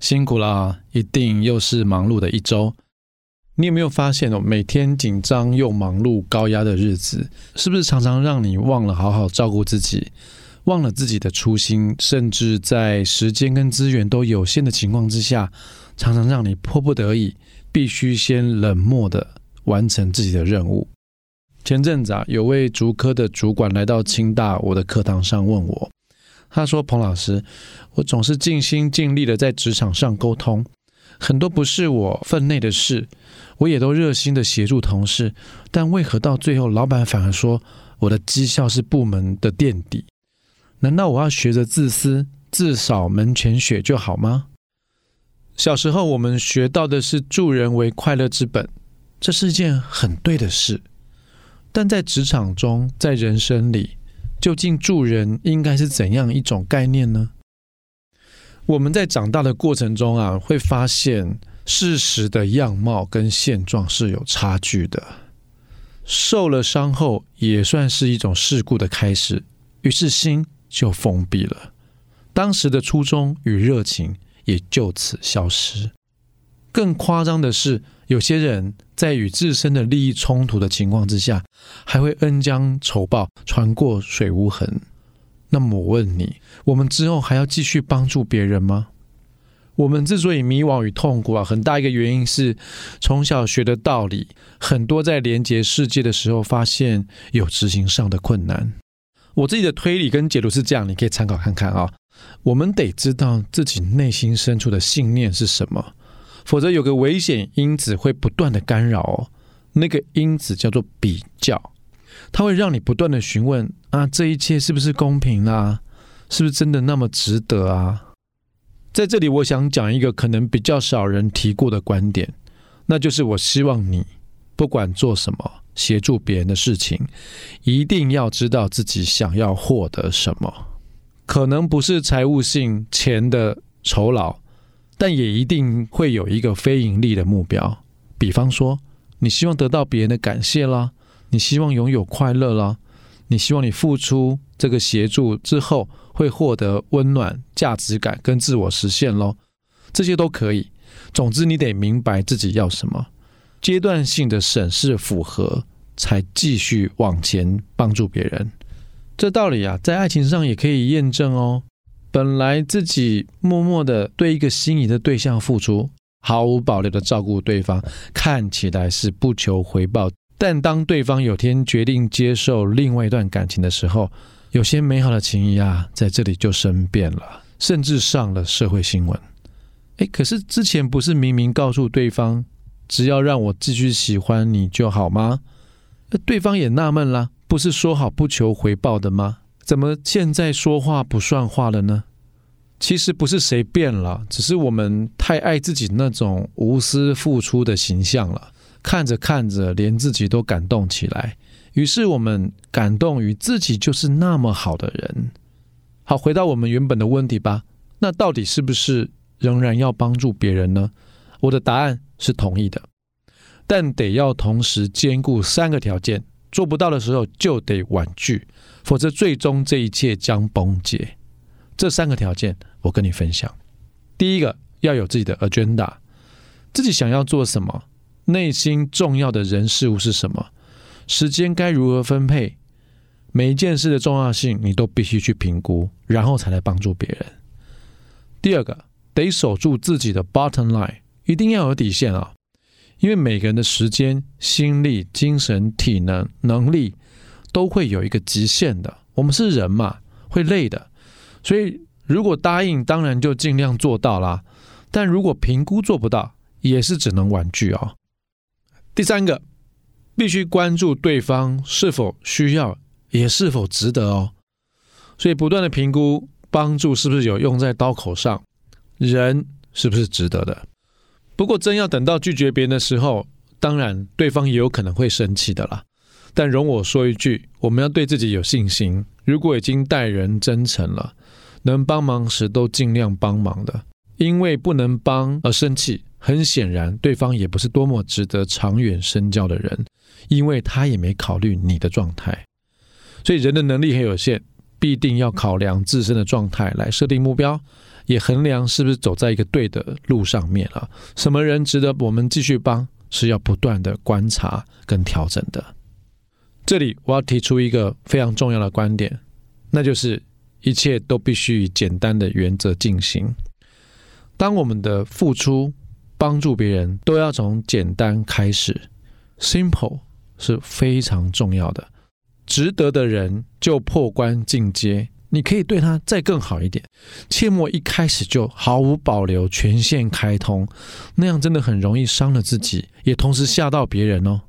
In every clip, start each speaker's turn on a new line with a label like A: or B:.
A: 辛苦啦，一定又是忙碌的一周。你有没有发现哦，每天紧张又忙碌、高压的日子，是不是常常让你忘了好好照顾自己，忘了自己的初心，甚至在时间跟资源都有限的情况之下，常常让你迫不得已，必须先冷漠的完成自己的任务。前阵子啊，有位竹科的主管来到清大我的课堂上问我。他说：“彭老师，我总是尽心尽力的在职场上沟通，很多不是我分内的事，我也都热心的协助同事，但为何到最后，老板反而说我的绩效是部门的垫底？难道我要学着自私，自扫门前雪就好吗？小时候我们学到的是助人为快乐之本，这是一件很对的事，但在职场中，在人生里。”究竟助人应该是怎样一种概念呢？我们在长大的过程中啊，会发现事实的样貌跟现状是有差距的。受了伤后，也算是一种事故的开始，于是心就封闭了，当时的初衷与热情也就此消失。更夸张的是，有些人在与自身的利益冲突的情况之下，还会恩将仇报，船过水无痕。那么我问你，我们之后还要继续帮助别人吗？我们之所以迷惘与痛苦啊，很大一个原因是从小学的道理，很多在连接世界的时候，发现有执行上的困难。我自己的推理跟解读是这样，你可以参考看看啊。我们得知道自己内心深处的信念是什么。否则有个危险因子会不断的干扰哦，那个因子叫做比较，它会让你不断的询问啊，这一切是不是公平啊？是不是真的那么值得啊？在这里，我想讲一个可能比较少人提过的观点，那就是我希望你不管做什么，协助别人的事情，一定要知道自己想要获得什么，可能不是财务性钱的酬劳。但也一定会有一个非盈利的目标，比方说，你希望得到别人的感谢啦，你希望拥有快乐啦，你希望你付出这个协助之后会获得温暖、价值感跟自我实现咯，这些都可以。总之，你得明白自己要什么，阶段性的审视符合，才继续往前帮助别人。这道理啊，在爱情上也可以验证哦。本来自己默默的对一个心仪的对象付出，毫无保留的照顾对方，看起来是不求回报。但当对方有天决定接受另外一段感情的时候，有些美好的情谊啊，在这里就生变了，甚至上了社会新闻。哎，可是之前不是明明告诉对方，只要让我继续喜欢你就好吗？对方也纳闷了，不是说好不求回报的吗？怎么现在说话不算话了呢？其实不是谁变了，只是我们太爱自己那种无私付出的形象了。看着看着，连自己都感动起来。于是我们感动于自己就是那么好的人。好，回到我们原本的问题吧。那到底是不是仍然要帮助别人呢？我的答案是同意的，但得要同时兼顾三个条件。做不到的时候就得婉拒。否则，最终这一切将崩解。这三个条件，我跟你分享。第一个，要有自己的 agenda，自己想要做什么，内心重要的人事物是什么，时间该如何分配，每一件事的重要性，你都必须去评估，然后才来帮助别人。第二个，得守住自己的 bottom line，一定要有底线啊，因为每个人的时间、心力、精神、体能、能力。都会有一个极限的，我们是人嘛，会累的，所以如果答应，当然就尽量做到啦。但如果评估做不到，也是只能婉拒哦。第三个，必须关注对方是否需要，也是否值得哦。所以不断的评估帮助是不是有用在刀口上，人是不是值得的。不过真要等到拒绝别人的时候，当然对方也有可能会生气的啦。但容我说一句，我们要对自己有信心。如果已经待人真诚了，能帮忙时都尽量帮忙的。因为不能帮而生气，很显然对方也不是多么值得长远深交的人，因为他也没考虑你的状态。所以人的能力很有限，必定要考量自身的状态来设定目标，也衡量是不是走在一个对的路上面啊。什么人值得我们继续帮，是要不断的观察跟调整的。这里我要提出一个非常重要的观点，那就是一切都必须以简单的原则进行。当我们的付出帮助别人，都要从简单开始，simple 是非常重要的。值得的人就破关进阶，你可以对他再更好一点，切莫一开始就毫无保留、全线开通，那样真的很容易伤了自己，也同时吓到别人哦。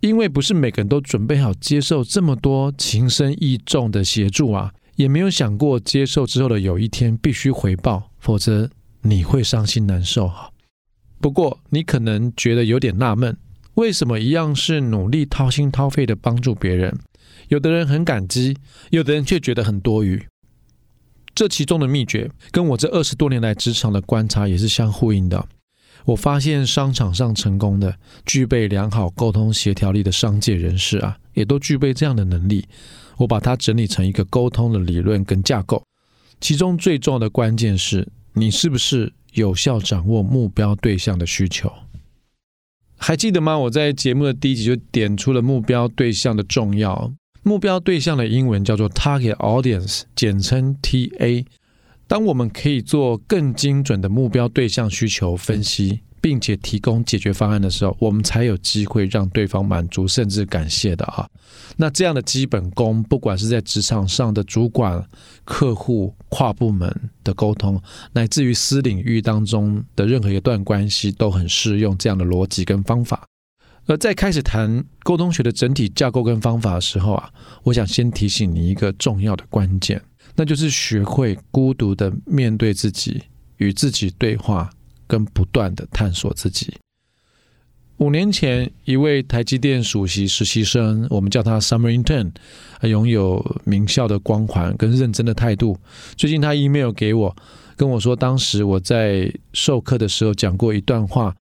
A: 因为不是每个人都准备好接受这么多情深意重的协助啊，也没有想过接受之后的有一天必须回报，否则你会伤心难受哈。不过你可能觉得有点纳闷，为什么一样是努力掏心掏肺的帮助别人？有的人很感激，有的人却觉得很多余。这其中的秘诀，跟我这二十多年来职场的观察也是相呼应的。我发现商场上成功的、具备良好沟通协调力的商界人士啊，也都具备这样的能力。我把它整理成一个沟通的理论跟架构，其中最重要的关键是你是不是有效掌握目标对象的需求。还记得吗？我在节目的第一集就点出了目标对象的重要。目标对象的英文叫做 Target Audience，简称 TA。当我们可以做更精准的目标对象需求分析，并且提供解决方案的时候，我们才有机会让对方满足甚至感谢的啊。那这样的基本功，不管是在职场上的主管、客户、跨部门的沟通，乃至于私领域当中的任何一段关系，都很适用这样的逻辑跟方法。而在开始谈沟通学的整体架构跟方法的时候啊，我想先提醒你一个重要的关键，那就是学会孤独的面对自己，与自己对话，跟不断的探索自己。五年前，一位台积电首席实习生，我们叫他 Summer Intern，拥有名校的光环跟认真的态度。最近他 email 给我，跟我说，当时我在授课的时候讲过一段话。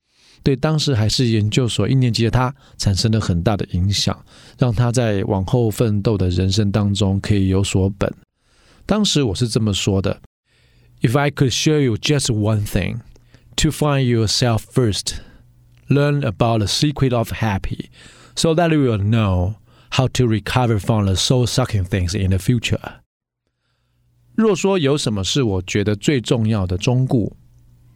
A: 对当时还是研究所一年级的他产生了很大的影响，让他在往后奋斗的人生当中可以有所本。当时我是这么说的：If I could show you just one thing, to find yourself first, learn about the secret of happy, so that you will know how to recover from the soul-sucking things in the future。若说有什么是我觉得最重要的忠告。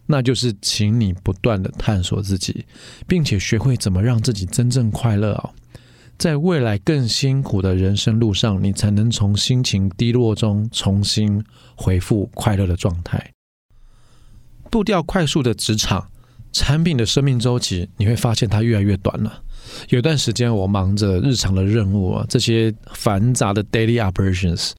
A: 那就是，请你不断的探索自己，并且学会怎么让自己真正快乐哦。在未来更辛苦的人生路上，你才能从心情低落中重新恢复快乐的状态。步调快速的职场，产品的生命周期，你会发现它越来越短了。有段时间，我忙着日常的任务啊，这些繁杂的 daily operations。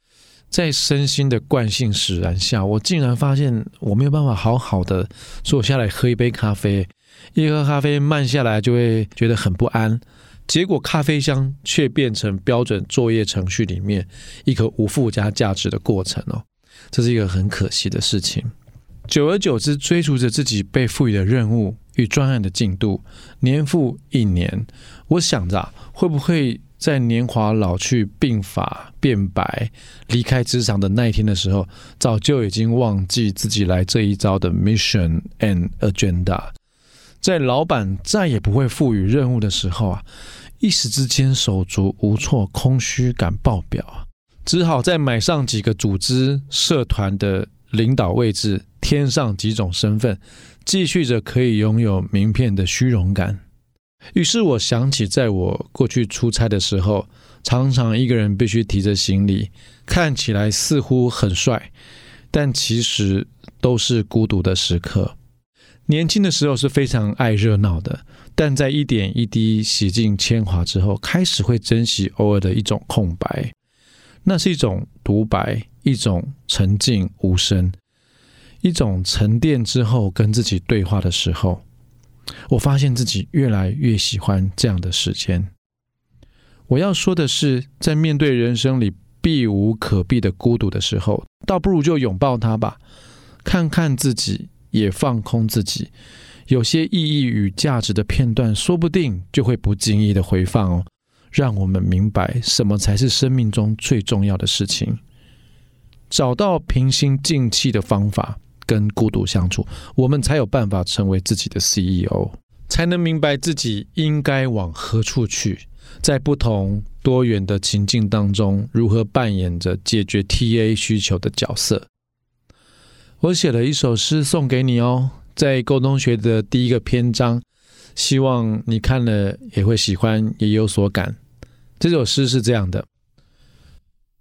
A: 在身心的惯性使然下，我竟然发现我没有办法好好的坐下来喝一杯咖啡。一喝咖啡慢下来，就会觉得很不安。结果咖啡香却变成标准作业程序里面一个无附加价值的过程哦，这是一个很可惜的事情。久而久之，追逐着自己被赋予的任务与专案的进度，年复一年，我想着啊，会不会？在年华老去、鬓发变白、离开职场的那一天的时候，早就已经忘记自己来这一遭的 mission and agenda。在老板再也不会赋予任务的时候啊，一时之间手足无措、空虚感爆表啊，只好再买上几个组织社团的领导位置，添上几种身份，继续着可以拥有名片的虚荣感。于是我想起，在我过去出差的时候，常常一个人必须提着行李，看起来似乎很帅，但其实都是孤独的时刻。年轻的时候是非常爱热闹的，但在一点一滴洗尽铅华之后，开始会珍惜偶尔的一种空白，那是一种独白，一种沉静无声，一种沉淀之后跟自己对话的时候。我发现自己越来越喜欢这样的时间。我要说的是，在面对人生里避无可避的孤独的时候，倒不如就拥抱它吧，看看自己，也放空自己。有些意义与价值的片段，说不定就会不经意的回放哦，让我们明白什么才是生命中最重要的事情。找到平心静气的方法，跟孤独相处，我们才有办法成为自己的 CEO，才能明白自己应该往何处去，在不同多元的情境当中，如何扮演着解决 TA 需求的角色。我写了一首诗送给你哦，在沟通学的第一个篇章，希望你看了也会喜欢，也有所感。这首诗是这样的：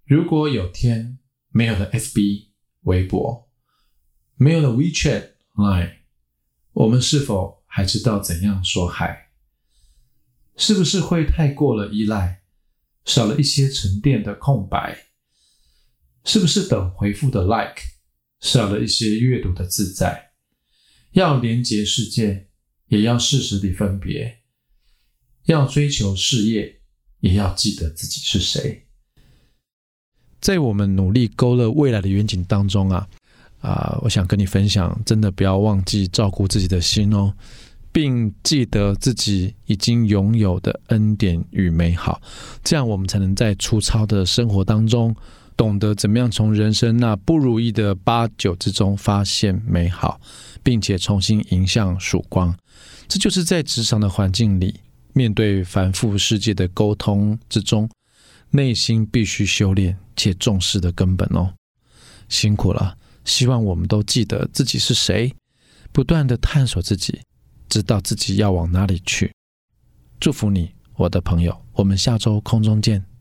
A: 如果有天，没有了 FB、微博，没有了 WeChat、Line，我们是否还知道怎样说嗨？是不是会太过了依赖，少了一些沉淀的空白？是不是等回复的 Like，少了一些阅读的自在？要连接世界，也要适时地分别；要追求事业，也要记得自己是谁。在我们努力勾勒未来的远景当中啊，啊，我想跟你分享，真的不要忘记照顾自己的心哦，并记得自己已经拥有的恩典与美好，这样我们才能在粗糙的生活当中，懂得怎么样从人生那不如意的八九之中发现美好，并且重新迎向曙光。这就是在职场的环境里，面对繁复世界的沟通之中，内心必须修炼且重视的根本哦，辛苦了！希望我们都记得自己是谁，不断的探索自己，知道自己要往哪里去。祝福你，我的朋友，我们下周空中见。